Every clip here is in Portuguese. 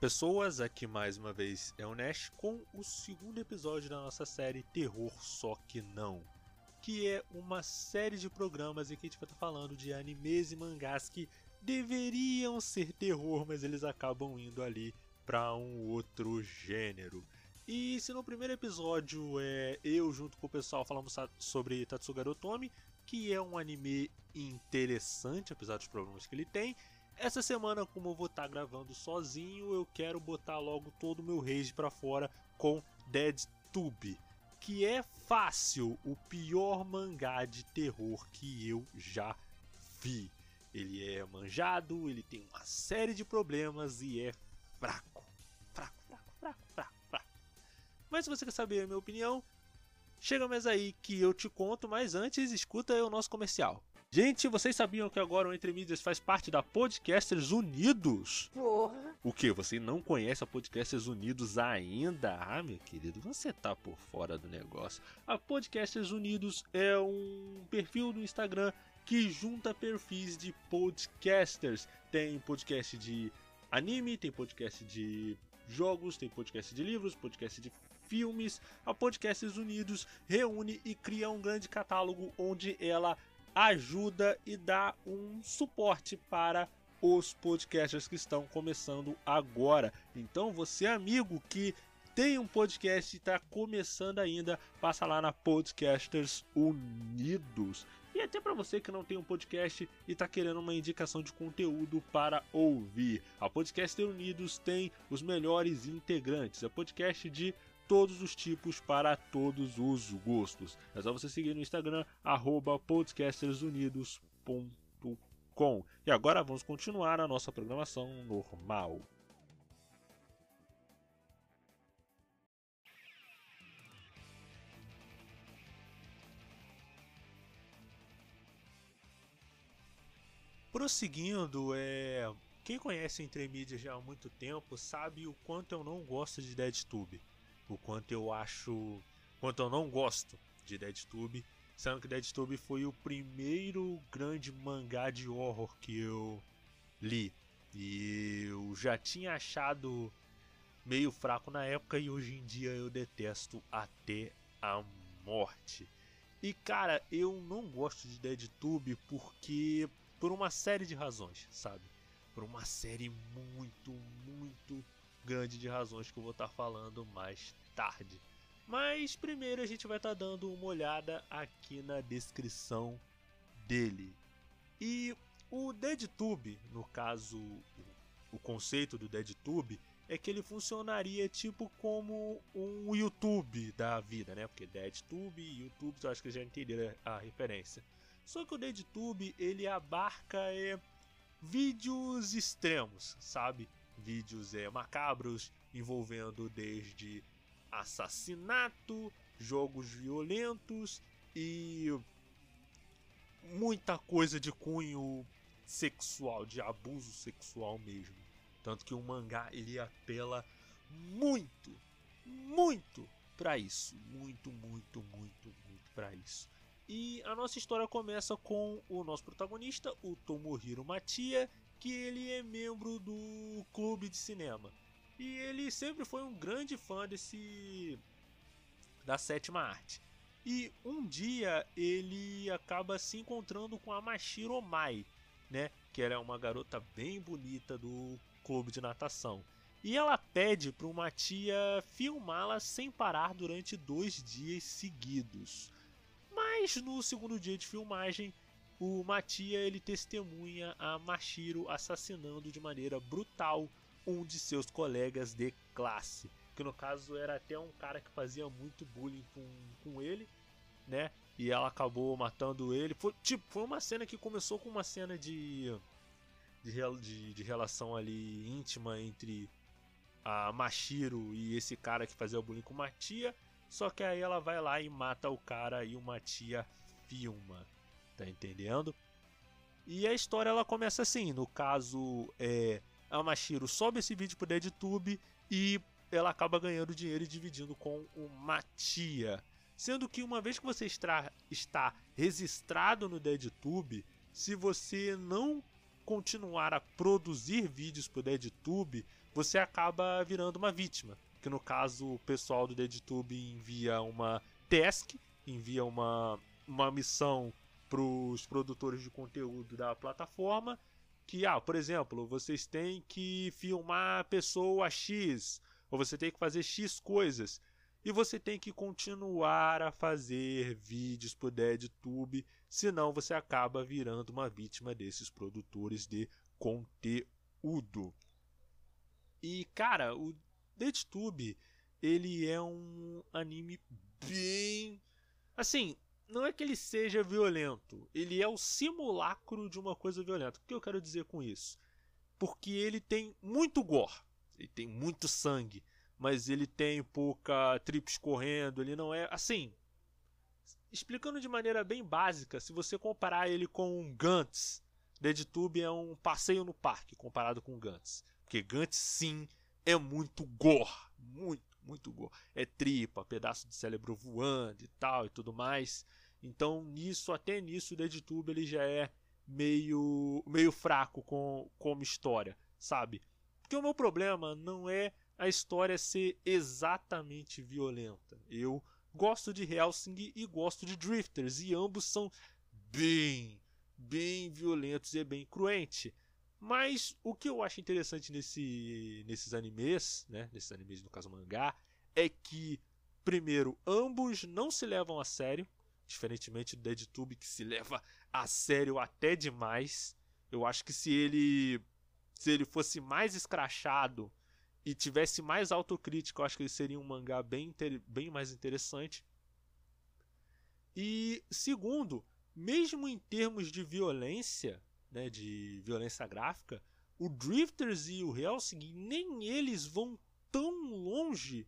pessoas, aqui mais uma vez é o Nash com o segundo episódio da nossa série Terror Só Que Não, que é uma série de programas em que a gente vai estar falando de animes e mangás que deveriam ser terror, mas eles acabam indo ali para um outro gênero. E se no primeiro episódio é eu junto com o pessoal falamos sobre Tatsugaru Otomi, que é um anime interessante, apesar dos problemas que ele tem, essa semana, como eu vou estar tá gravando sozinho, eu quero botar logo todo o meu rage para fora com Dead Tube, que é fácil o pior mangá de terror que eu já vi. Ele é manjado, ele tem uma série de problemas e é fraco. Fraco, fraco, fraco, fraco, fraco. Mas se você quer saber a minha opinião, chega mais aí que eu te conto, mas antes escuta o nosso comercial. Gente, vocês sabiam que agora o Entre Mídias faz parte da Podcasters Unidos? Porra! O que? Você não conhece a Podcasters Unidos ainda? Ah, meu querido, você tá por fora do negócio. A Podcasters Unidos é um perfil no Instagram que junta perfis de podcasters. Tem podcast de anime, tem podcast de jogos, tem podcast de livros, podcast de filmes. A Podcasters Unidos reúne e cria um grande catálogo onde ela ajuda e dá um suporte para os podcasters que estão começando agora. Então, você amigo que tem um podcast e está começando ainda, passa lá na Podcasters Unidos. E até para você que não tem um podcast e está querendo uma indicação de conteúdo para ouvir, a Podcaster Unidos tem os melhores integrantes. É podcast de todos os tipos para todos os gostos. É só você seguir no Instagram, podcastersunidos.com. E agora vamos continuar a nossa programação normal. Prosseguindo, é... quem conhece Entre Mídias já há muito tempo sabe o quanto eu não gosto de DeadTube o quanto eu acho. quanto eu não gosto de DeadTube. Sendo que DeadTube foi o primeiro grande mangá de horror que eu li. E eu já tinha achado meio fraco na época e hoje em dia eu detesto até a morte. E cara, eu não gosto de DeadTube porque por uma série de razões, sabe? Por uma série muito, muito grande de razões que eu vou estar falando mais tarde. Mas primeiro a gente vai estar dando uma olhada aqui na descrição dele. E o DeadTube, no caso, o conceito do DeadTube é que ele funcionaria tipo como um YouTube da vida, né? Porque DeadTube e YouTube, eu acho que já entenderam a referência. Só que o DeadTube ele abarca é, vídeos extremos, sabe? Vídeos é, macabros envolvendo desde assassinato, jogos violentos e muita coisa de cunho sexual, de abuso sexual mesmo. Tanto que o mangá ele apela muito, muito para isso, muito, muito, muito, muito para isso. E a nossa história começa com o nosso protagonista, o Tomohiro Matia, que ele é membro do clube de cinema. E ele sempre foi um grande fã desse da sétima arte. E um dia ele acaba se encontrando com a Mashiro Mai, né, que era uma garota bem bonita do clube de natação. E ela pede para uma tia filmá-la sem parar durante dois dias seguidos. Mas no segundo dia de filmagem, o Matia ele testemunha a Mashiro assassinando de maneira brutal um de seus colegas de classe, que no caso era até um cara que fazia muito bullying com, com ele, né? E ela acabou matando ele. Foi, tipo, foi uma cena que começou com uma cena de, de, de, de relação ali íntima entre a Mashiro e esse cara que fazia bullying com Matia. Só que aí ela vai lá e mata o cara e o Matia filma. Tá entendendo? E a história ela começa assim, no caso, é, a Mashiro sobe esse vídeo pro DeadTube e ela acaba ganhando dinheiro e dividindo com o Matia. Sendo que uma vez que você está, está registrado no DeadTube, se você não continuar a produzir vídeos pro DeadTube, você acaba virando uma vítima. Que no caso o pessoal do DeadTube envia uma task, envia uma, uma missão para os produtores de conteúdo da plataforma que, ah, por exemplo, vocês têm que filmar a pessoa X, ou você tem que fazer X coisas, e você tem que continuar a fazer vídeos pro DeadTube, senão você acaba virando uma vítima desses produtores de conteúdo. E, cara, o DeadTube, ele é um anime bem... Assim, não é que ele seja violento, ele é o simulacro de uma coisa violenta. O que eu quero dizer com isso? Porque ele tem muito gore, ele tem muito sangue, mas ele tem pouca trips correndo, ele não é assim. Explicando de maneira bem básica, se você comparar ele com um Gantz, DeadTube é um passeio no parque comparado com Gantz. Porque Gantz sim é muito gore, muito muito. É tripa, pedaço de cérebro voando e tal e tudo mais. Então, nisso, até nisso, o DeadTube ele já é meio, meio fraco com, como história, sabe? Porque o meu problema não é a história ser exatamente violenta. Eu gosto de Helsing e gosto de Drifters, e ambos são bem, bem violentos e bem cruentes. Mas o que eu acho interessante nesse, nesses animes, né, nesses animes no caso mangá, é que, primeiro, ambos não se levam a sério, diferentemente do DeadTube que se leva a sério até demais. Eu acho que se ele se ele fosse mais escrachado e tivesse mais autocrítica, eu acho que ele seria um mangá bem, bem mais interessante. E segundo, mesmo em termos de violência, né, de violência gráfica, o Drifters e o Helsing nem eles vão tão longe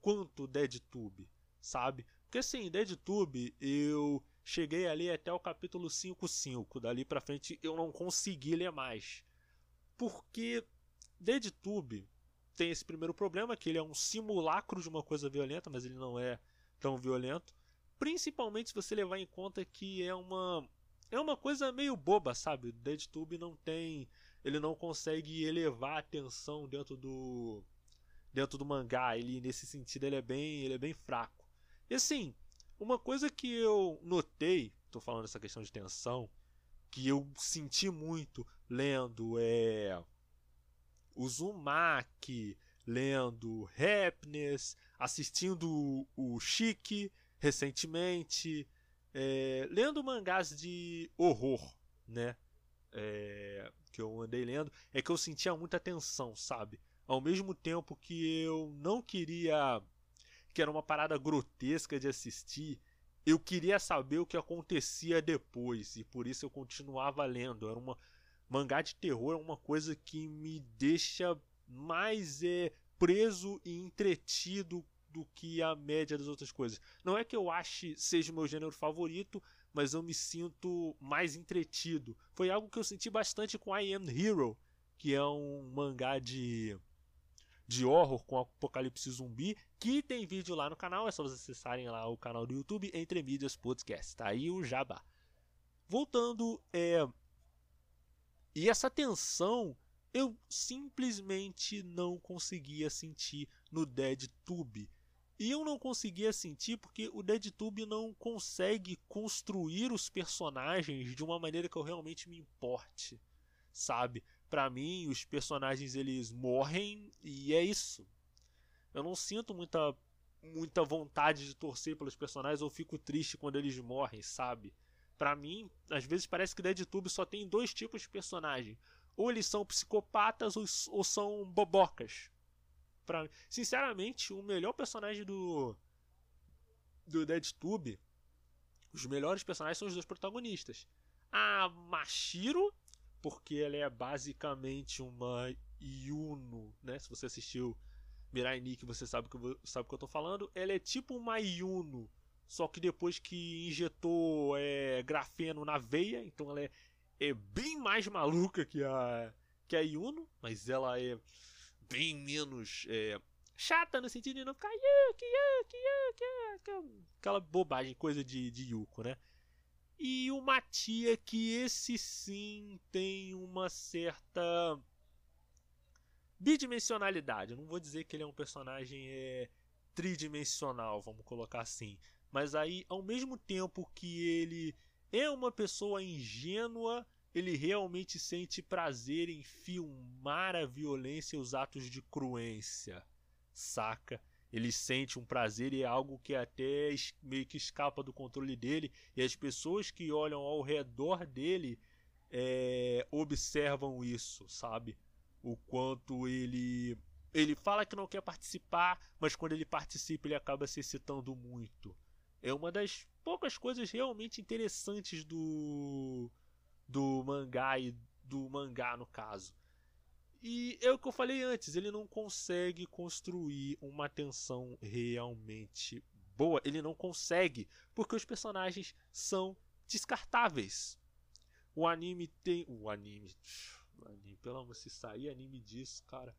quanto o DeadTube, sabe? Porque assim, DeadTube eu cheguei ali até o capítulo 5.5, dali pra frente eu não consegui ler mais. Porque DeadTube tem esse primeiro problema, que ele é um simulacro de uma coisa violenta, mas ele não é tão violento. Principalmente se você levar em conta que é uma é uma coisa meio boba, sabe? O DeadTube não tem, ele não consegue elevar a tensão dentro do dentro do mangá, ele nesse sentido ele é bem, ele é bem fraco. E assim, uma coisa que eu notei, tô falando dessa questão de tensão, que eu senti muito lendo é o Zumaki, lendo Happiness, assistindo o Chique recentemente, é, lendo mangás de horror, né? É, que eu andei lendo, é que eu sentia muita tensão, sabe? Ao mesmo tempo que eu não queria. que era uma parada grotesca de assistir, eu queria saber o que acontecia depois, e por isso eu continuava lendo. Era uma. Mangá de terror é uma coisa que me deixa mais é, preso e entretido do que a média das outras coisas. Não é que eu ache seja o meu gênero favorito, mas eu me sinto mais entretido. Foi algo que eu senti bastante com I Am Hero, que é um mangá de de horror com apocalipse zumbi, que tem vídeo lá no canal, é só vocês acessarem lá o canal do YouTube Entre Mídias Podcast. Tá aí o jabá. Voltando, é e essa tensão eu simplesmente não conseguia sentir no Dead Tube. E eu não conseguia sentir porque o DeadTube não consegue construir os personagens de uma maneira que eu realmente me importe, sabe? Para mim, os personagens eles morrem e é isso. Eu não sinto muita muita vontade de torcer pelos personagens ou fico triste quando eles morrem, sabe? Para mim, às vezes parece que DeadTube só tem dois tipos de personagem. Ou eles são psicopatas ou, ou são bobocas Pra, sinceramente, o melhor personagem do do DeadTube, os melhores personagens são os dois protagonistas. A Mashiro, porque ela é basicamente uma Yuno, né? Se você assistiu Mirai Nikki, você sabe que eu, sabe o que eu tô falando. Ela é tipo uma Yuno, só que depois que injetou é, grafeno na veia, então ela é, é bem mais maluca que a que a Yuno, mas ela é bem menos é, chata no sentido de não ficar Yuki, Yuki, Yuki, aquela bobagem, coisa de, de Yuko, né? E o Matia, que esse sim tem uma certa. bidimensionalidade. Eu não vou dizer que ele é um personagem é, tridimensional, vamos colocar assim. Mas aí, ao mesmo tempo que ele é uma pessoa ingênua, ele realmente sente prazer em filmar a violência e os atos de cruência, saca? Ele sente um prazer e é algo que até meio que escapa do controle dele, e as pessoas que olham ao redor dele é, observam isso, sabe? O quanto ele ele fala que não quer participar, mas quando ele participa ele acaba se excitando muito. É uma das poucas coisas realmente interessantes do do mangá e do mangá no caso. E é o que eu falei antes, ele não consegue construir uma tensão realmente boa, ele não consegue, porque os personagens são descartáveis. O anime tem, o anime, o anime, pelo amor se sair anime disso, cara,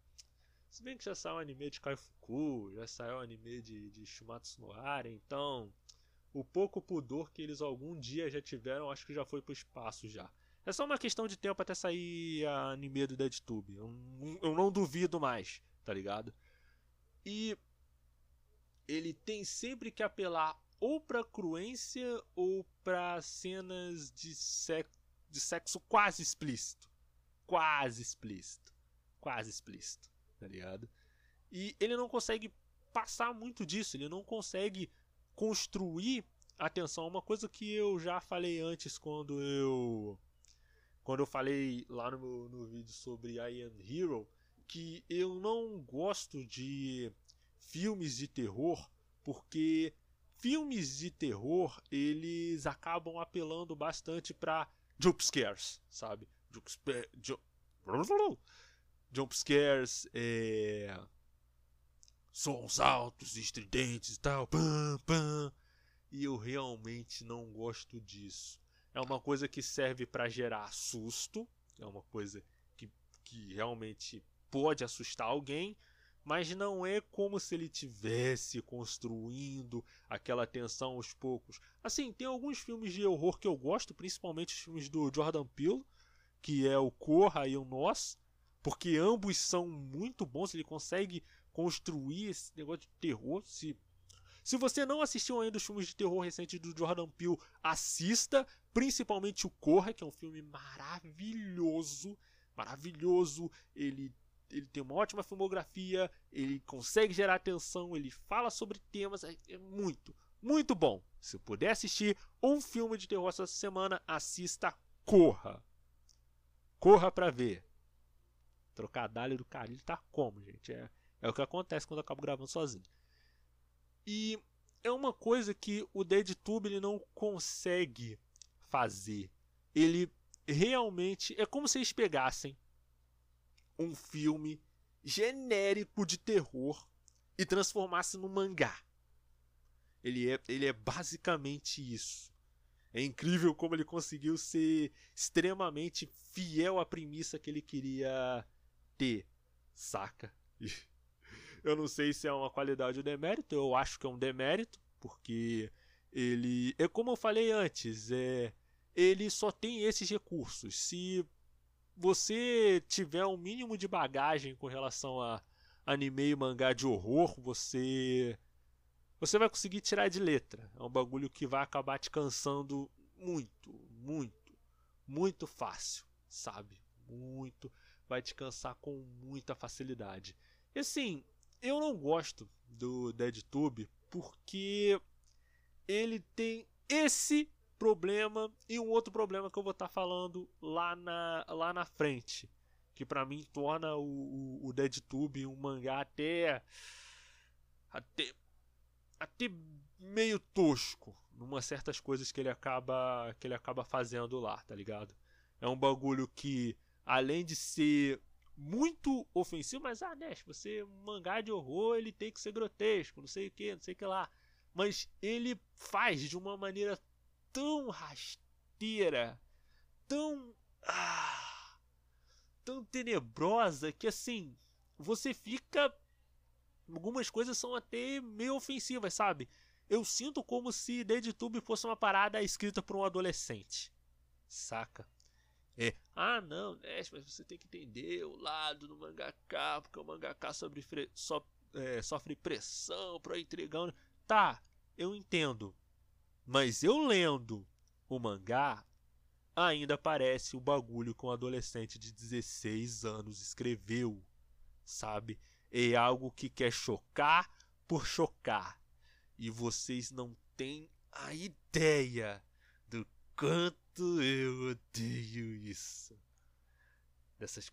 se bem que já saiu anime de Kaifuku, já saiu anime de, de Shumatsu no então o pouco pudor que eles algum dia já tiveram, acho que já foi pro espaço já. É só uma questão de tempo até sair a anime do DeadTube. Eu, eu não duvido mais, tá ligado? E ele tem sempre que apelar ou pra cruência ou pra cenas de, sexo, de sexo quase explícito. Quase explícito. Quase explícito tá ligado? E ele não consegue passar muito disso, ele não consegue construir atenção. Uma coisa que eu já falei antes quando eu quando eu falei lá no, no vídeo sobre I Am Hero, que eu não gosto de filmes de terror porque filmes de terror eles acabam apelando bastante para jump scares, sabe? Jump, jump, jumpscares, é... sons altos, estridentes e tal, pam, pam. E eu realmente não gosto disso. É uma coisa que serve para gerar susto, é uma coisa que, que realmente pode assustar alguém, mas não é como se ele tivesse construindo aquela tensão aos poucos. Assim, tem alguns filmes de horror que eu gosto, principalmente os filmes do Jordan Peele, que é o Corra e o Nós, porque ambos são muito bons, ele consegue construir esse negócio de terror. Se, se você não assistiu ainda os filmes de terror recentes do Jordan Peele, assista, principalmente o Corra, que é um filme maravilhoso, maravilhoso. Ele ele tem uma ótima filmografia, ele consegue gerar atenção, ele fala sobre temas, é, é muito, muito bom. Se puder assistir um filme de terror essa semana, assista Corra. Corra para ver. Trocadalho do carilho tá como, gente? É, é o que acontece quando eu acabo gravando sozinho. E é uma coisa que o DeadTube ele não consegue fazer. Ele realmente é como se eles pegassem um filme genérico de terror e transformassem num mangá. Ele é, ele é basicamente isso. É incrível como ele conseguiu ser extremamente fiel à premissa que ele queria ter, saca? eu não sei se é uma qualidade ou demérito, eu acho que é um demérito, porque ele. É como eu falei antes, é, ele só tem esses recursos. Se você tiver um mínimo de bagagem com relação a anime e mangá de horror, você. Você vai conseguir tirar de letra. É um bagulho que vai acabar te cansando muito, muito, muito fácil, sabe? Muito vai te cansar com muita facilidade. E assim, eu não gosto do DeadTube porque ele tem esse problema e um outro problema que eu vou estar tá falando lá na, lá na frente. Que para mim torna o, o, o DeadTube um mangá até. até. até meio tosco. Numa certas coisas que ele acaba. que ele acaba fazendo lá, tá ligado? É um bagulho que além de ser muito ofensivo, mas ah, Nash, você um mangá de horror, ele tem que ser grotesco, não sei o que, não sei o que lá. Mas ele faz de uma maneira tão rasteira, tão ah, tão tenebrosa que assim, você fica algumas coisas são até meio ofensivas, sabe? Eu sinto como se DeadTube fosse uma parada escrita por um adolescente. Saca? É, ah não, Nest, mas você tem que entender o lado do mangaka, porque o mangaka sobre so, é, sofre pressão para entregar. Tá, eu entendo. Mas eu lendo o mangá, ainda parece o bagulho que um adolescente de 16 anos escreveu, sabe? É algo que quer chocar por chocar. E vocês não têm a ideia quanto eu odeio isso. Dessas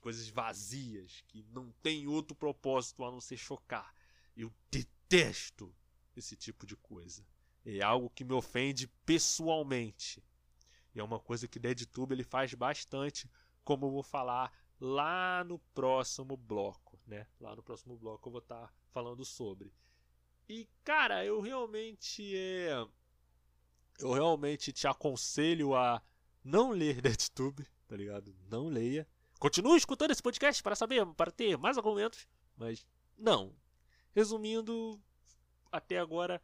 coisas vazias que não tem outro propósito a não ser chocar. Eu detesto esse tipo de coisa. É algo que me ofende pessoalmente. E é uma coisa que DeadTube ele faz bastante, como eu vou falar lá no próximo bloco, né? Lá no próximo bloco eu vou estar tá falando sobre. E cara, eu realmente é eu realmente te aconselho a não ler DeadTube, tá ligado? Não leia. Continue escutando esse podcast para saber, para ter mais argumentos, mas não. Resumindo, até agora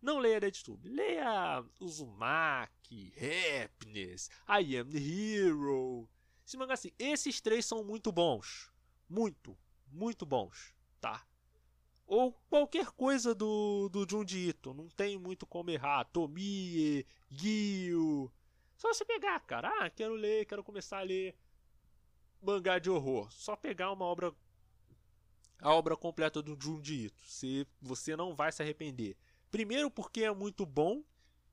não leia RedTube. Leia Uzumaki, Happiness, I Am the Hero. Esse mangá assim, esses três são muito bons. Muito, muito bons, tá? Ou qualquer coisa do, do Junji Ito. Não tem muito como errar. Tomie, Gyu. Só você pegar, cara. Ah, quero ler, quero começar a ler mangá de horror. Só pegar uma obra a obra completa do Junji Ito. Você, você não vai se arrepender. Primeiro, porque é muito bom.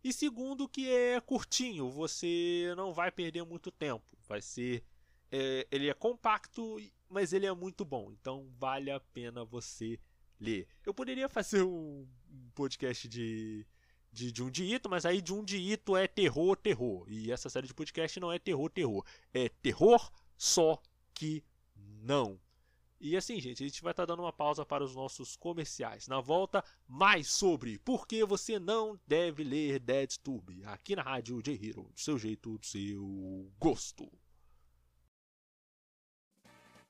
E segundo, que é curtinho. Você não vai perder muito tempo. Vai ser. É, ele é compacto, mas ele é muito bom. Então vale a pena você ler. Eu poderia fazer um podcast de, de Junji Ito, mas aí Junji Ito é terror, terror. E essa série de podcast não é terror, terror. É terror, só que não. E assim, gente, a gente vai estar tá dando uma pausa para os nossos comerciais. Na volta, mais sobre por que você não deve ler Dead Tube aqui na Rádio J-Hero, do seu jeito, do seu gosto.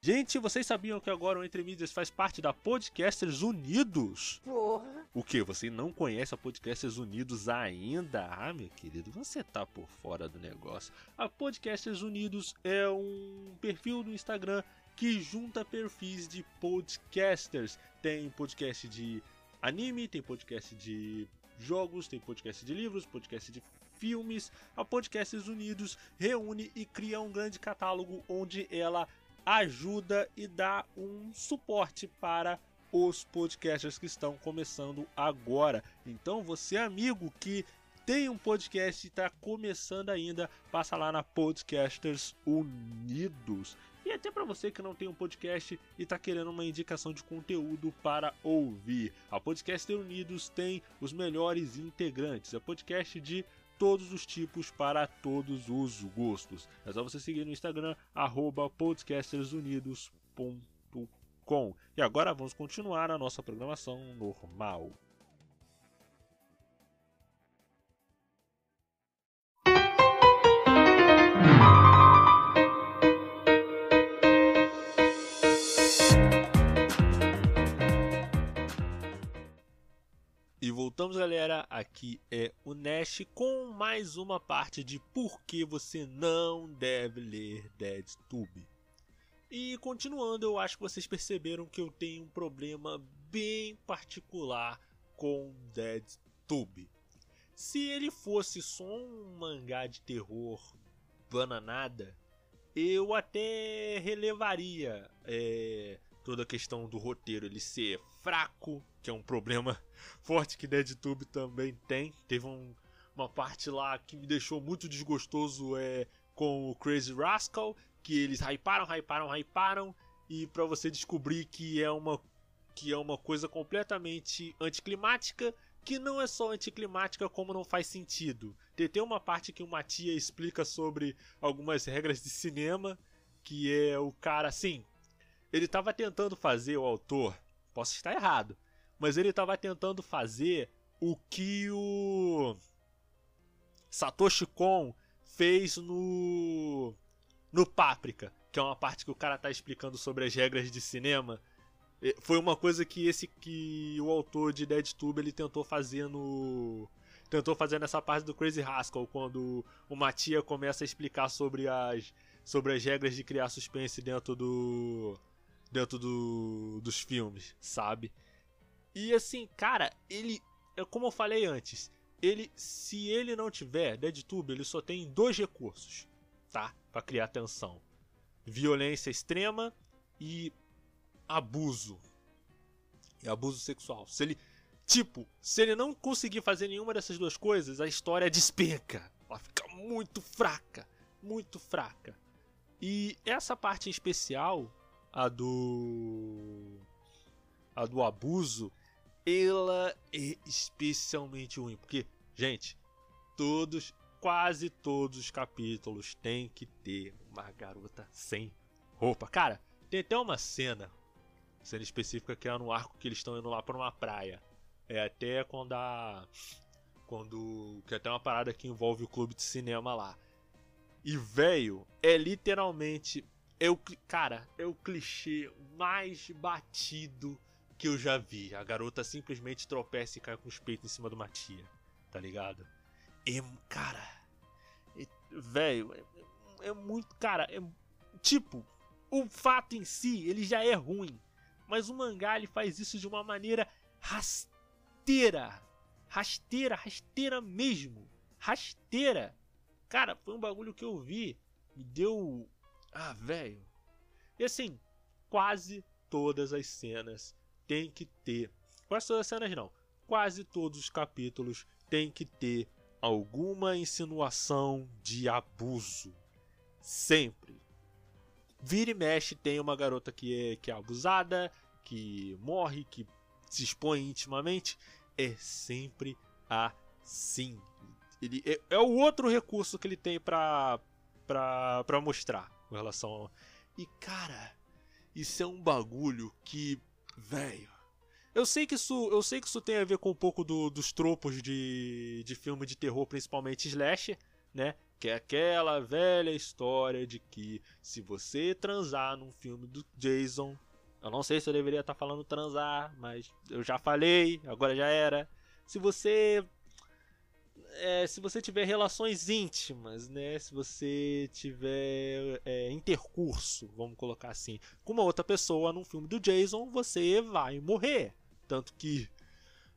Gente, vocês sabiam que agora o Entre Mídias faz parte da Podcasters Unidos? Porra! O que? Você não conhece a Podcasters Unidos ainda? Ah, meu querido, você tá por fora do negócio. A Podcasters Unidos é um perfil no Instagram que junta perfis de podcasters. Tem podcast de anime, tem podcast de jogos, tem podcast de livros, podcast de filmes. A Podcasts Unidos reúne e cria um grande catálogo onde ela ajuda e dá um suporte para os podcasters que estão começando agora. Então, você amigo que tem um podcast e está começando ainda, passa lá na Podcasters Unidos. E até para você que não tem um podcast e está querendo uma indicação de conteúdo para ouvir. A Podcaster Unidos tem os melhores integrantes. É podcast de todos os tipos para todos os gostos. É só você seguir no Instagram, podcastersunidos.com. E agora vamos continuar a nossa programação normal. Voltamos, galera. Aqui é o Nash com mais uma parte de por que você não deve ler DeadTube. E continuando, eu acho que vocês perceberam que eu tenho um problema bem particular com DeadTube. Se ele fosse só um mangá de terror bananada, eu até relevaria é, toda a questão do roteiro ele ser fraco, que é um problema forte que DeadTube também tem. Teve um, uma parte lá que me deixou muito desgostoso é, com o Crazy Rascal, que eles hyparam, hyparam, hyparam, e para você descobrir que é uma que é uma coisa completamente anticlimática, que não é só anticlimática como não faz sentido. Tem uma parte que uma tia explica sobre algumas regras de cinema, que é o cara assim, ele estava tentando fazer o autor, posso estar errado, mas ele estava tentando fazer o que o Satoshi Kon fez no no Páprica, que é uma parte que o cara tá explicando sobre as regras de cinema. Foi uma coisa que esse que o autor de DeadTube ele tentou fazer no tentou fazer nessa parte do Crazy Haskell, quando o Matia começa a explicar sobre as, sobre as regras de criar suspense dentro do. dentro do, dos filmes, sabe? E assim, cara, ele. É como eu falei antes, ele. Se ele não tiver DeadTube, ele só tem dois recursos, tá? para criar tensão: violência extrema e abuso. E abuso sexual. Se ele Tipo, se ele não conseguir fazer nenhuma dessas duas coisas, a história despenca. Ela fica muito fraca. Muito fraca. E essa parte em especial, a do. a do abuso, ela é especialmente ruim. Porque, gente, todos, quase todos os capítulos tem que ter uma garota sem roupa. Cara, tem até uma cena, cena específica que é no arco que eles estão indo lá para uma praia. É até quando a. Quando. Que é até uma parada que envolve o clube de cinema lá. E, velho, é literalmente. É o, cara, é o clichê mais batido que eu já vi. A garota simplesmente tropeça e cai com os peitos em cima de uma tia. Tá ligado? É. Cara. É, velho, é, é, muito. Cara, é. Tipo, o fato em si, ele já é ruim. Mas o mangá ele faz isso de uma maneira rasteira. Rasteira, rasteira mesmo. Rasteira. Cara, foi um bagulho que eu vi. Me deu. Ah, velho. E assim, quase todas as cenas tem que ter. Quase todas as cenas não. Quase todos os capítulos tem que ter alguma insinuação de abuso. Sempre. Vira e mexe tem uma garota que é, que é abusada, que morre, que se expõe intimamente, é sempre assim. Ele é, é o outro recurso que ele tem pra, pra, pra mostrar com relação ao... E cara, isso é um bagulho que, velho. Eu sei que isso, eu sei que isso tem a ver com um pouco do, dos tropos de, de filme de terror, principalmente slasher, né? Que é aquela velha história de que se você transar num filme do Jason, eu não sei se eu deveria estar falando transar, mas eu já falei, agora já era. Se você é, se você tiver relações íntimas, né? Se você tiver é, intercurso, vamos colocar assim, com uma outra pessoa num filme do Jason, você vai morrer. Tanto que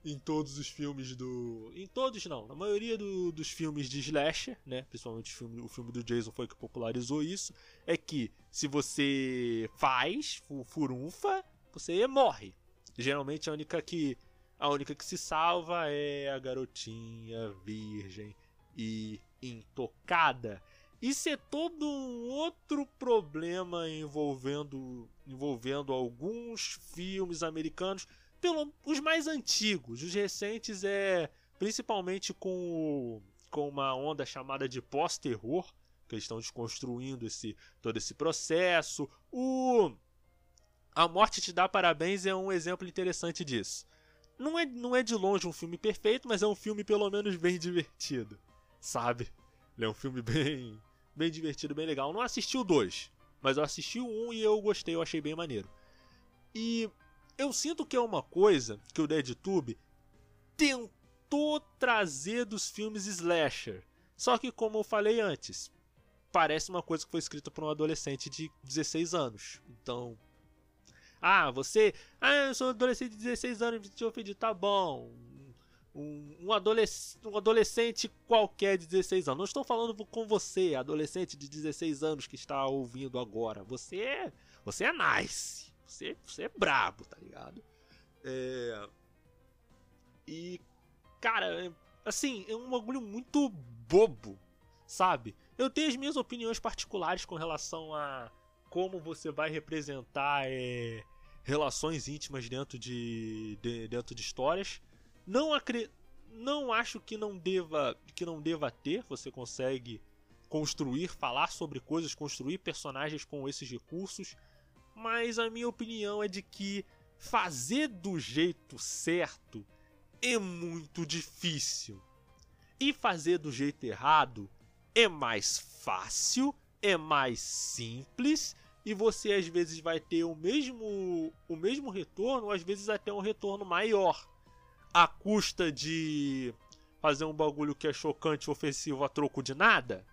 em todos os filmes do. Em todos não, na maioria do, dos filmes de slasher, né? Principalmente o filme, o filme do Jason foi que popularizou isso. É que se você faz furunfa, você morre. Geralmente a única que. A única que se salva é a garotinha virgem e intocada. Isso é todo um outro problema envolvendo, envolvendo alguns filmes americanos pelo, os mais antigos. Os recentes é principalmente com, com uma onda chamada de pós-terror, que eles estão desconstruindo esse, todo esse processo. O A Morte Te Dá Parabéns é um exemplo interessante disso. Não é, não é de longe um filme perfeito, mas é um filme pelo menos bem divertido, sabe? Ele é um filme bem, bem divertido, bem legal. Eu não assisti o 2, mas eu assisti o 1 um e eu gostei, eu achei bem maneiro. E eu sinto que é uma coisa que o DeadTube tentou trazer dos filmes slasher. Só que, como eu falei antes, parece uma coisa que foi escrita por um adolescente de 16 anos. Então. Ah, você. Ah, eu sou adolescente de 16 anos, te ofendi, tá bom. Um, um, adolesc um adolescente qualquer de 16 anos. Não estou falando com você, adolescente de 16 anos que está ouvindo agora. Você é. Você é nice. Você, você é brabo, tá ligado? É... E, cara, assim, é um bagulho muito bobo, sabe? Eu tenho as minhas opiniões particulares com relação a como você vai representar é, relações íntimas dentro de, de, dentro de histórias. Não acre... não acho que não deva que não deva ter. Você consegue construir, falar sobre coisas, construir personagens com esses recursos mas a minha opinião é de que fazer do jeito certo é muito difícil. E fazer do jeito errado é mais fácil, é mais simples e você às vezes vai ter o mesmo o mesmo retorno, às vezes até um retorno maior, à custa de fazer um bagulho que é chocante ofensivo a troco de nada?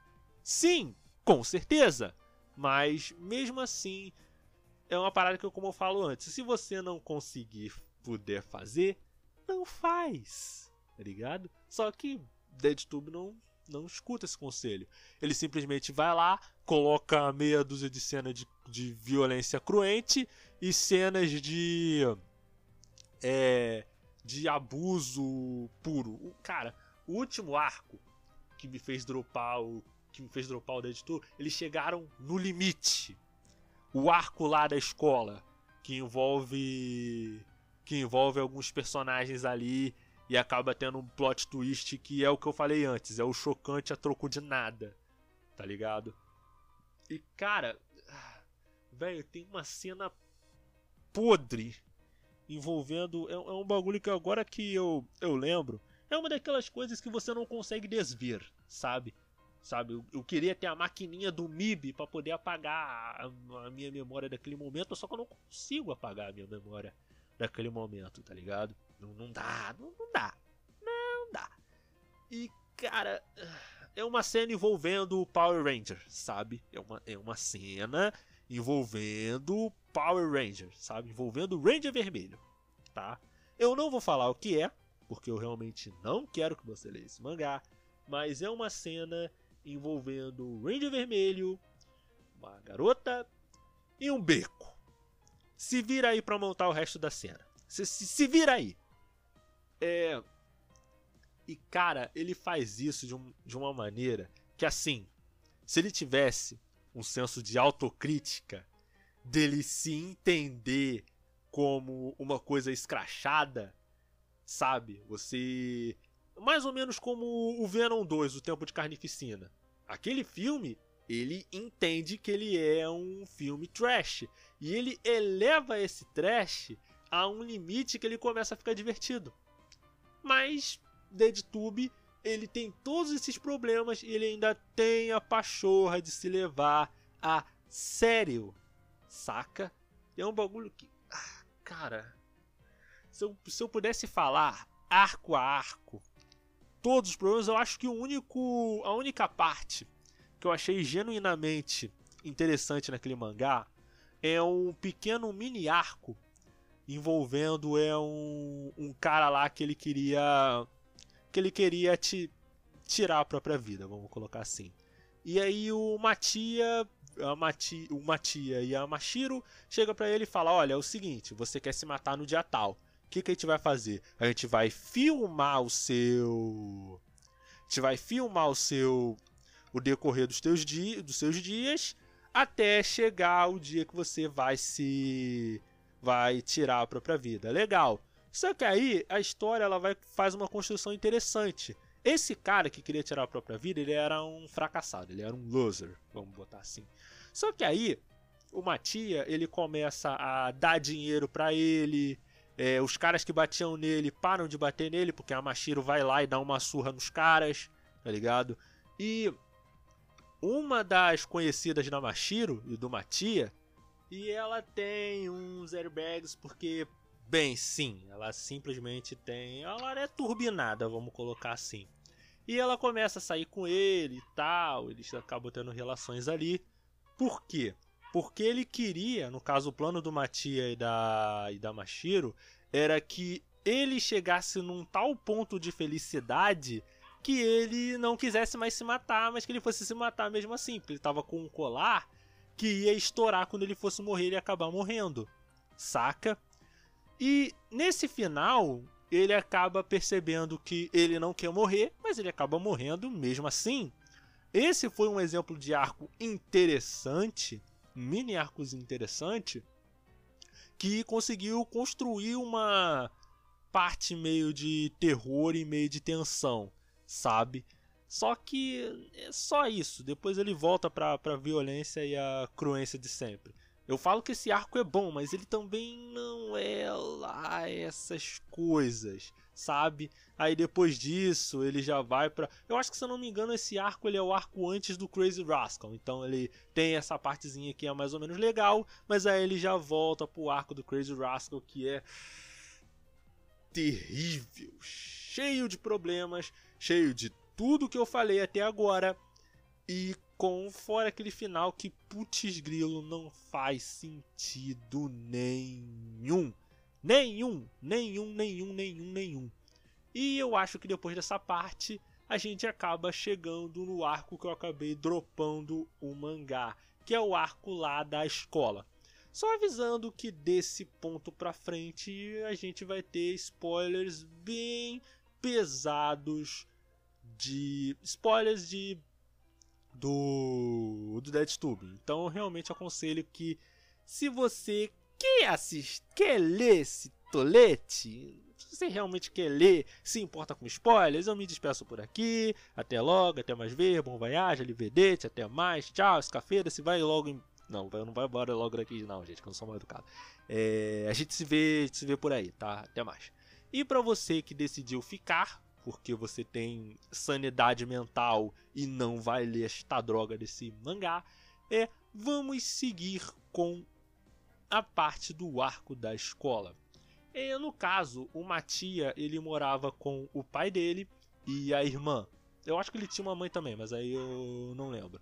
Sim, com certeza. Mas mesmo assim, é uma parada que, como eu falo antes, se você não conseguir puder fazer, não faz. Tá ligado? Só que DeadTube não, não escuta esse conselho. Ele simplesmente vai lá, coloca meia dúzia de cenas de, de violência cruente e cenas de. É, de abuso puro. O, cara, o último arco que me fez dropar o que me fez dropar o Deadtour, eles chegaram no limite. O arco lá da escola que envolve que envolve alguns personagens ali e acaba tendo um plot twist que é o que eu falei antes, é o chocante a troco de nada. Tá ligado? E cara, velho, tem uma cena podre envolvendo. É, é, um bagulho que agora que eu, eu lembro, é uma daquelas coisas que você não consegue desver, sabe? Sabe, eu, eu queria ter a maquininha do MIB para poder apagar a, a, minha memória daquele momento, só que eu não consigo apagar a minha memória daquele momento, tá ligado? Não, não dá, não, não dá. Não dá. E, cara, é uma cena envolvendo o Power Ranger, sabe? É uma, é uma cena envolvendo Power Ranger, sabe? Envolvendo o Ranger Vermelho, tá? Eu não vou falar o que é, porque eu realmente não quero que você leia esse mangá, mas é uma cena envolvendo o Ranger Vermelho, uma garota e um beco. Se vira aí para montar o resto da cena. Se, se, se vira aí. É. E cara, ele faz isso de, um, de uma maneira que assim, se ele tivesse um senso de autocrítica, dele se entender como uma coisa escrachada, sabe? Você. Mais ou menos como o Venom 2, O Tempo de Carnificina. Aquele filme, ele entende que ele é um filme trash. E ele eleva esse trash a um limite que ele começa a ficar divertido. Mas DeadTube ele tem todos esses problemas e ele ainda tem a pachorra de se levar a sério, saca? É um bagulho que, ah, cara, se eu, se eu pudesse falar arco a arco, todos os problemas, eu acho que o único, a única parte que eu achei genuinamente interessante naquele mangá é um pequeno mini arco envolvendo é um, um cara lá que ele queria que ele queria te tirar a própria vida, vamos colocar assim. E aí o Matia, a Mati, o Matia e a Mashiro chega para ele e fala: "Olha, é o seguinte, você quer se matar no dia tal. O que, que a gente vai fazer? A gente vai filmar o seu a gente vai filmar o seu o decorrer dos teus dias, dos seus dias até chegar o dia que você vai se vai tirar a própria vida. Legal. Só que aí a história ela vai faz uma construção interessante. Esse cara que queria tirar a própria vida, ele era um fracassado, ele era um loser, vamos botar assim. Só que aí o Matia, ele começa a dar dinheiro para ele, é, os caras que batiam nele param de bater nele, porque a Mashiro vai lá e dá uma surra nos caras, tá ligado? E uma das conhecidas da Mashiro e do Matia, e ela tem uns airbags porque Bem, sim, ela simplesmente tem. Ela é turbinada, vamos colocar assim. E ela começa a sair com ele e tal, eles acabam tendo relações ali. Por quê? Porque ele queria, no caso o plano do Matia e da, e da Mashiro, era que ele chegasse num tal ponto de felicidade que ele não quisesse mais se matar, mas que ele fosse se matar mesmo assim, porque ele estava com um colar que ia estourar quando ele fosse morrer e acabar morrendo. Saca? E nesse final, ele acaba percebendo que ele não quer morrer, mas ele acaba morrendo mesmo assim. Esse foi um exemplo de arco interessante, mini arcos interessante, que conseguiu construir uma parte meio de terror e meio de tensão, sabe? Só que é só isso. Depois ele volta para a violência e a cruência de sempre. Eu falo que esse arco é bom, mas ele também não é lá essas coisas, sabe? Aí depois disso, ele já vai para, eu acho que se eu não me engano, esse arco ele é o arco antes do Crazy Rascal. Então ele tem essa partezinha que é mais ou menos legal, mas aí ele já volta pro arco do Crazy Rascal que é terrível, cheio de problemas, cheio de tudo que eu falei até agora e com fora aquele final que putz grilo não faz sentido nenhum. Nenhum, nenhum, nenhum, nenhum, nenhum. E eu acho que depois dessa parte a gente acaba chegando no arco que eu acabei dropando o mangá, que é o arco lá da escola. Só avisando que desse ponto pra frente a gente vai ter spoilers bem pesados de spoilers de do do DeadTube. Então eu realmente aconselho que se você quer assistir, quer ler esse tolete, se você realmente quer ler, se importa com spoilers, eu me despeço por aqui. Até logo, até mais ver, bom voyage, alivedete, até mais, tchau, escafeira, se vai logo em... Não, não vai embora logo daqui não, gente, que eu não sou mal educado. É, a gente se vê, se vê por aí, tá? Até mais. E para você que decidiu ficar, porque você tem sanidade mental e não vai ler esta droga desse mangá, é vamos seguir com a parte do arco da escola. E, no caso, o Matia ele morava com o pai dele e a irmã. Eu acho que ele tinha uma mãe também, mas aí eu não lembro.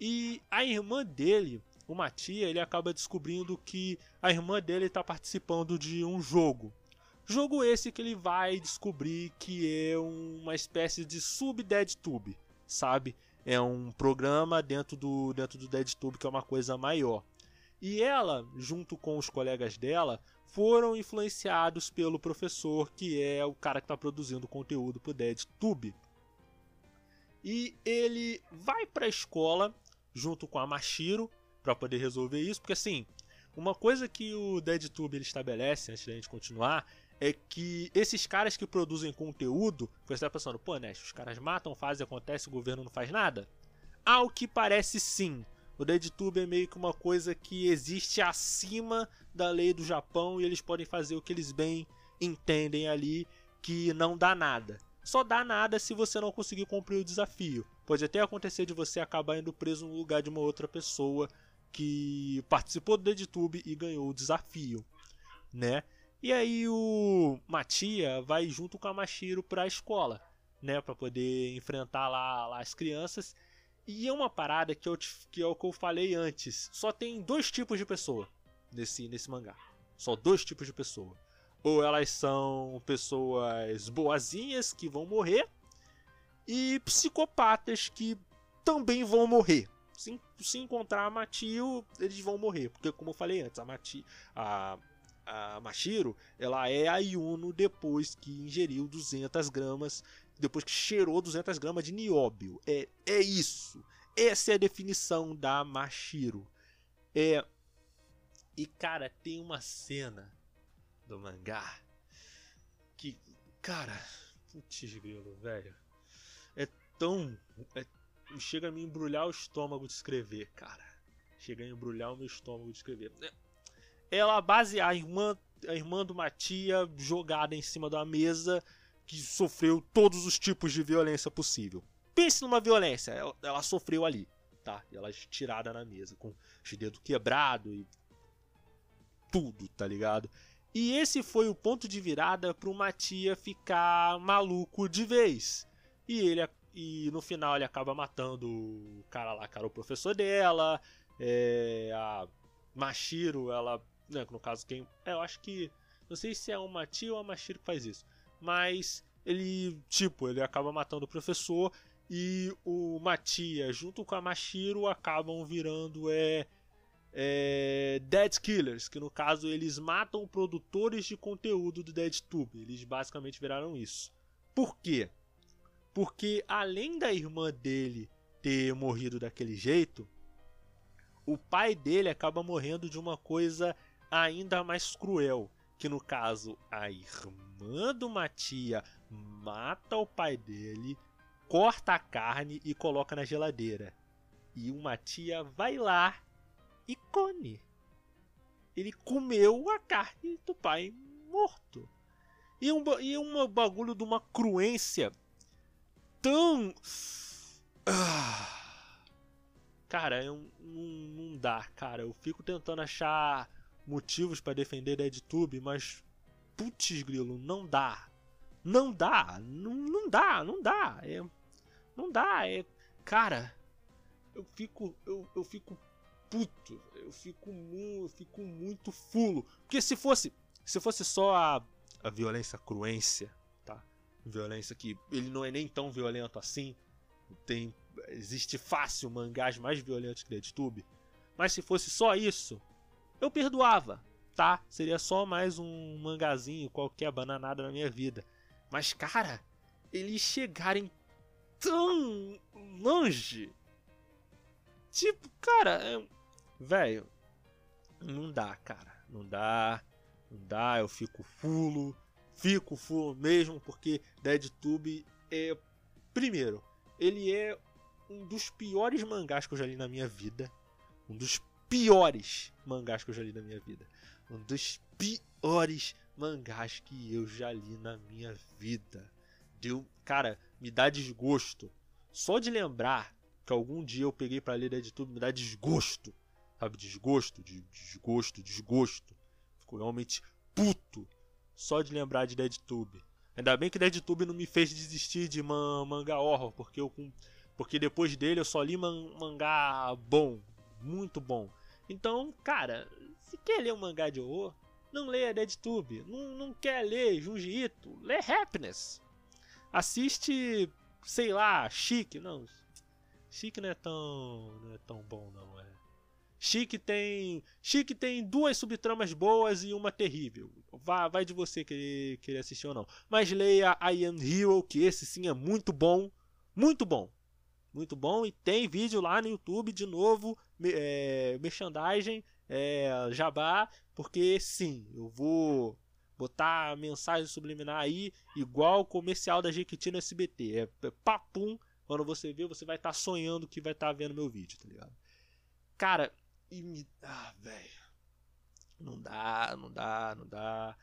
E a irmã dele, o Matia, ele acaba descobrindo que a irmã dele está participando de um jogo. Jogo esse que ele vai descobrir que é uma espécie de sub-DeadTube, sabe? É um programa dentro do, dentro do DeadTube que é uma coisa maior. E ela, junto com os colegas dela, foram influenciados pelo professor, que é o cara que está produzindo conteúdo para o DeadTube. E ele vai para a escola junto com a Mashiro para poder resolver isso, porque assim, uma coisa que o DeadTube ele estabelece antes da gente continuar é que esses caras que produzem conteúdo, você está pensando, pô, né, os caras matam, fazem, acontece, o governo não faz nada? Ao que parece sim. O DeadTube é meio que uma coisa que existe acima da lei do Japão e eles podem fazer o que eles bem entendem ali, que não dá nada. Só dá nada se você não conseguir cumprir o desafio. Pode até acontecer de você acabar indo preso no lugar de uma outra pessoa que participou do DeadTube e ganhou o desafio, né? E aí o Matia vai junto com a Mashiro para a escola, né, para poder enfrentar lá, lá as crianças e é uma parada que, eu, que é o que eu falei antes. Só tem dois tipos de pessoa nesse, nesse mangá. Só dois tipos de pessoa. Ou elas são pessoas boazinhas que vão morrer. E psicopatas que também vão morrer. Se, se encontrar a Matio, eles vão morrer. Porque como eu falei antes, a Mati, a, a Mashiro, ela é a Yuno depois que ingeriu 200 gramas depois que cheirou 200 gramas de nióbio. É, é isso. Essa é a definição da Mashiro. É. E cara, tem uma cena do mangá que, cara, putz grilo, velho. É tão. É, chega a me embrulhar o estômago de escrever, cara. Chega a embrulhar o meu estômago de escrever. É, ela base a irmã, a irmã do Matia jogada em cima da mesa que sofreu todos os tipos de violência possível. Pense numa violência, ela, ela sofreu ali, tá? Ela é tirada na mesa, com os dedos quebrados e tudo, tá ligado? E esse foi o ponto de virada pro Matia ficar maluco de vez. E ele e no final ele acaba matando o cara lá, cara, o professor dela, é, a Mashiro, ela, né, no caso quem, é, eu acho que não sei se é o Matia ou a Mashiro que faz isso mas ele, tipo, ele acaba matando o professor e o Matia junto com a Mashiro acabam virando é, é, Dead Killers, que no caso eles matam produtores de conteúdo do DeadTube. Eles basicamente viraram isso. Por quê? Porque além da irmã dele ter morrido daquele jeito, o pai dele acaba morrendo de uma coisa ainda mais cruel, que no caso a irmã do Matia mata o pai dele, corta a carne e coloca na geladeira. E o Matia vai lá e come. Ele comeu a carne do pai morto. E um, e um bagulho de uma cruência tão. Ah. Cara, eu, não, não dá, cara. Eu fico tentando achar motivos para defender DeadTube, mas putz grilo, não dá. Não dá, não, não dá, não dá. É, não dá, é. Cara, eu fico. Eu, eu fico puto. Eu fico, eu fico muito fulo. Porque se fosse. Se fosse só a, a violência cruência, tá? Violência que ele não é nem tão violento assim. Tem. Existe fácil mangás mais violentos que DeadTube. Mas se fosse só isso, eu perdoava, tá? Seria só mais um mangazinho, qualquer bananada na minha vida. Mas, cara, eles chegarem tão longe. Tipo, cara, é... velho, não dá, cara. Não dá. Não dá, eu fico fulo. Fico fulo mesmo, porque DeadTube é. Primeiro, ele é um dos piores mangás que eu já li na minha vida. Um dos piores mangás que eu já li na minha vida. Um dos piores mangás que eu já li na minha vida. Deu, cara, me dá desgosto. Só de lembrar que algum dia eu peguei para ler DeadTube me dá desgosto. Sabe, desgosto, de, desgosto, desgosto. Fico realmente puto só de lembrar de DeadTube. Ainda bem que DeadTube não me fez desistir de man, mangá horror, porque eu porque depois dele eu só li man, mangá bom, muito bom. Então, cara, se quer ler um mangá de horror, não leia DeadTube. Não, não quer ler Junji Ito, lê Happiness. Assiste, sei lá, Chique. Não, Chique não é tão, não é tão bom não, é. Chique tem, Chique tem duas subtramas boas e uma terrível. Vai, vai de você querer, querer assistir ou não. Mas leia I Am Hero, que esse sim é muito bom, muito bom. Muito bom e tem vídeo lá no YouTube de novo, é, merchandising, é, jabá, porque sim, eu vou botar mensagem subliminar aí, igual o comercial da Jequiti no SBT. É, é papum, quando você vê, você vai estar tá sonhando que vai estar tá vendo meu vídeo, tá ligado? Cara, e me. Ah, velho. Não dá, não dá, não dá.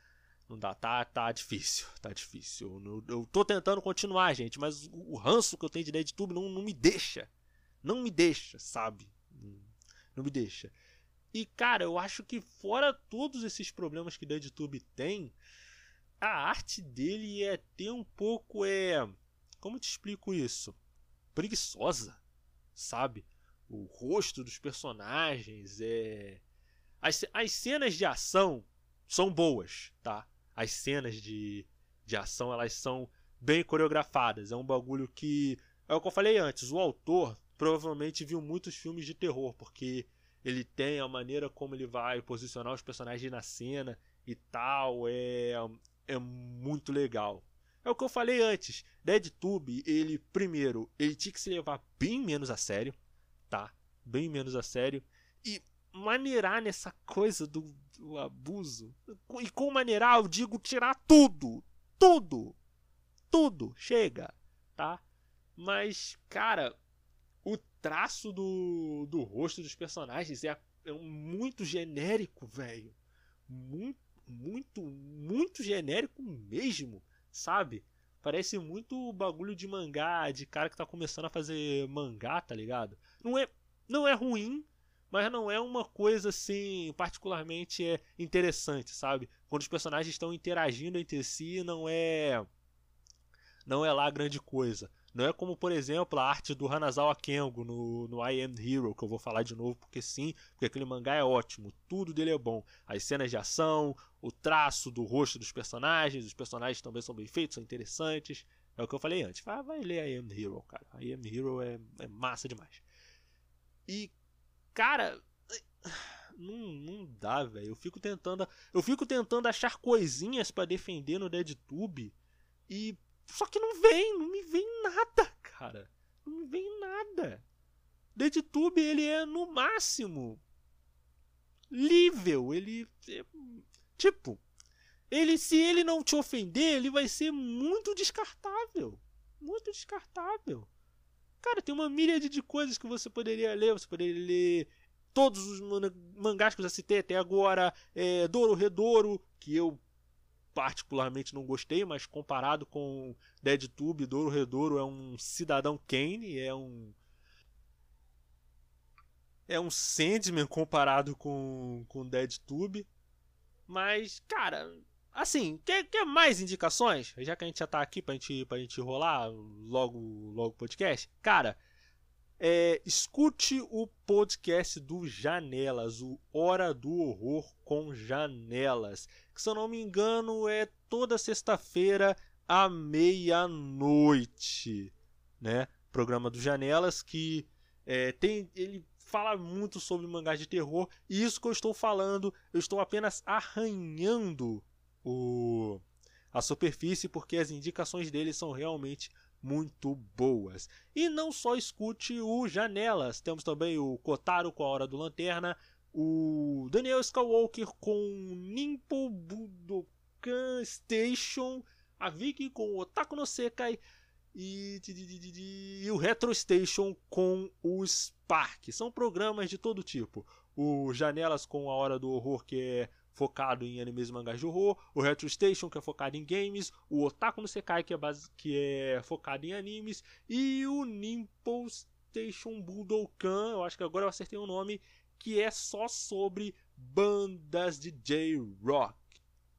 Não dá, tá, tá difícil, tá difícil. Eu, eu tô tentando continuar, gente, mas o ranço que eu tenho de YouTube não, não me deixa. Não me deixa, sabe? Me deixa. E, cara, eu acho que fora todos esses problemas que o YouTube tem, a arte dele é ter um pouco, é... Como te explico isso? Preguiçosa, sabe? O rosto dos personagens, é... As, as cenas de ação são boas, tá? As cenas de, de ação, elas são bem coreografadas. É um bagulho que... É o que eu falei antes, o autor provavelmente viu muitos filmes de terror, porque ele tem a maneira como ele vai posicionar os personagens na cena e tal, é, é muito legal. É o que eu falei antes, DeadTube, ele, primeiro, ele tinha que se levar bem menos a sério, tá? Bem menos a sério. E maneirar nessa coisa do, do abuso. E com maneirar, eu digo tirar tudo. Tudo. Tudo. Chega, tá? Mas, cara, traço do, do rosto dos personagens é, é muito genérico, velho. Muito, muito, muito genérico mesmo, sabe? Parece muito bagulho de mangá, de cara que tá começando a fazer mangá, tá ligado? Não é, não é ruim, mas não é uma coisa assim particularmente é interessante, sabe? Quando os personagens estão interagindo entre si, não é não é lá grande coisa. Não é como, por exemplo, a arte do Hanazawa Kengo no, no I Am Hero, que eu vou falar de novo porque sim, porque aquele mangá é ótimo, tudo dele é bom. As cenas de ação, o traço do rosto dos personagens, os personagens também são bem feitos, são interessantes. É o que eu falei antes. Vai, ler I Am Hero, cara. I Am Hero é, é massa demais. E, cara, não, não dá, velho. Eu fico tentando, eu fico tentando achar coisinhas para defender no DeadTube e só que não vem, não me vem nada, cara. Não me vem nada. DedTube, ele é no máximo lível, ele é, tipo, ele se ele não te ofender, ele vai ser muito descartável, muito descartável. Cara, tem uma milha de coisas que você poderia ler, você poderia ler todos os mangás que eu já citei até agora, é, Doro Redouro, que eu particularmente não gostei, mas comparado com DeadTube, Douro Redouro é um cidadão Kane, é um é um Sandman comparado com com DeadTube. Mas, cara, assim, quer, quer mais indicações? Já que a gente já tá aqui pra gente, pra gente rolar logo logo podcast. Cara, é, escute o podcast do Janelas, o Hora do Horror com Janelas. Que se eu não me engano é toda sexta-feira à meia-noite, né? Programa do Janelas que é, tem ele fala muito sobre mangás de terror e isso que eu estou falando, eu estou apenas arranhando o a superfície porque as indicações dele são realmente muito boas. E não só escute o Janelas, temos também o Kotaro com a Hora do Lanterna, o Daniel Skywalker com Nimpo Budokan Station, a Vicky com o Otaku no Sekai e, e, o Retro Station com o Spark. São programas de todo tipo. O Janelas com a Hora do Horror, que é focado em animes e mangás de horror, o Retro Station, que é focado em games, o Otaku no Sekai, que é, base, que é focado em animes, e o Nimpo Station Budokan, eu acho que agora eu acertei o nome, que é só sobre bandas de J-Rock.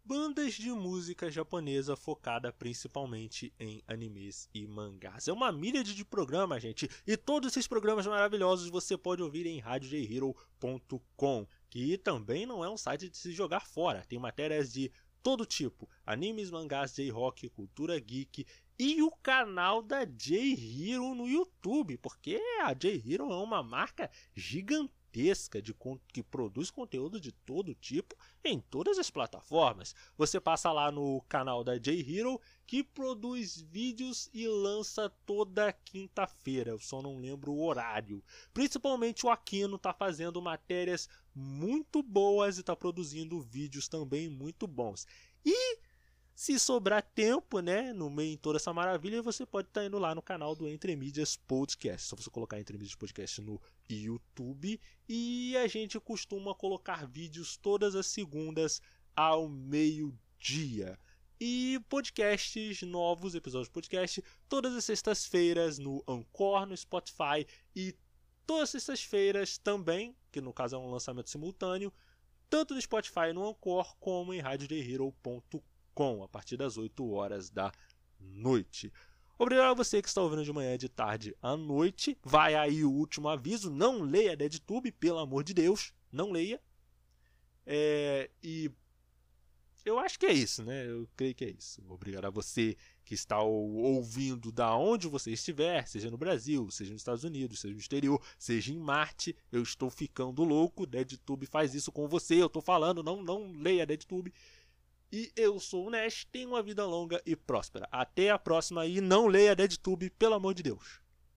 Bandas de música japonesa focada principalmente em animes e mangás. É uma míriade de programas, gente. E todos esses programas maravilhosos você pode ouvir em radiojhero.com que também não é um site de se jogar fora. Tem matérias de todo tipo: animes, mangás, J-rock, cultura geek e o canal da J-Hero no YouTube, porque a J-Hero é uma marca gigantesca gigantesca de que produz conteúdo de todo tipo em todas as plataformas. Você passa lá no canal da J Hero que produz vídeos e lança toda quinta-feira. Eu só não lembro o horário. Principalmente o Aquino está fazendo matérias muito boas e está produzindo vídeos também muito bons. E se sobrar tempo, né, no meio de toda essa maravilha, você pode estar tá indo lá no canal do Entre Mídias Podcast. Só você colocar Entre Mídias Podcast no YouTube e a gente costuma colocar vídeos todas as segundas ao meio-dia. E podcasts novos, episódios de podcast, todas as sextas-feiras no Anchor, no Spotify e todas as sextas-feiras também, que no caso é um lançamento simultâneo, tanto no Spotify no Anchor como em radiojhero.com com a partir das 8 horas da noite. Obrigado a você que está ouvindo de manhã, de tarde à noite. Vai aí o último aviso: não leia DeadTube, pelo amor de Deus, não leia. É, e eu acho que é isso, né? Eu creio que é isso. Obrigado a você que está ouvindo da onde você estiver, seja no Brasil, seja nos Estados Unidos, seja no exterior, seja em Marte. Eu estou ficando louco. DeadTube faz isso com você. Eu estou falando, não, não leia DeadTube. E eu sou o Nash, tenha uma vida longa e próspera. Até a próxima e não leia DeadTube, pelo amor de Deus.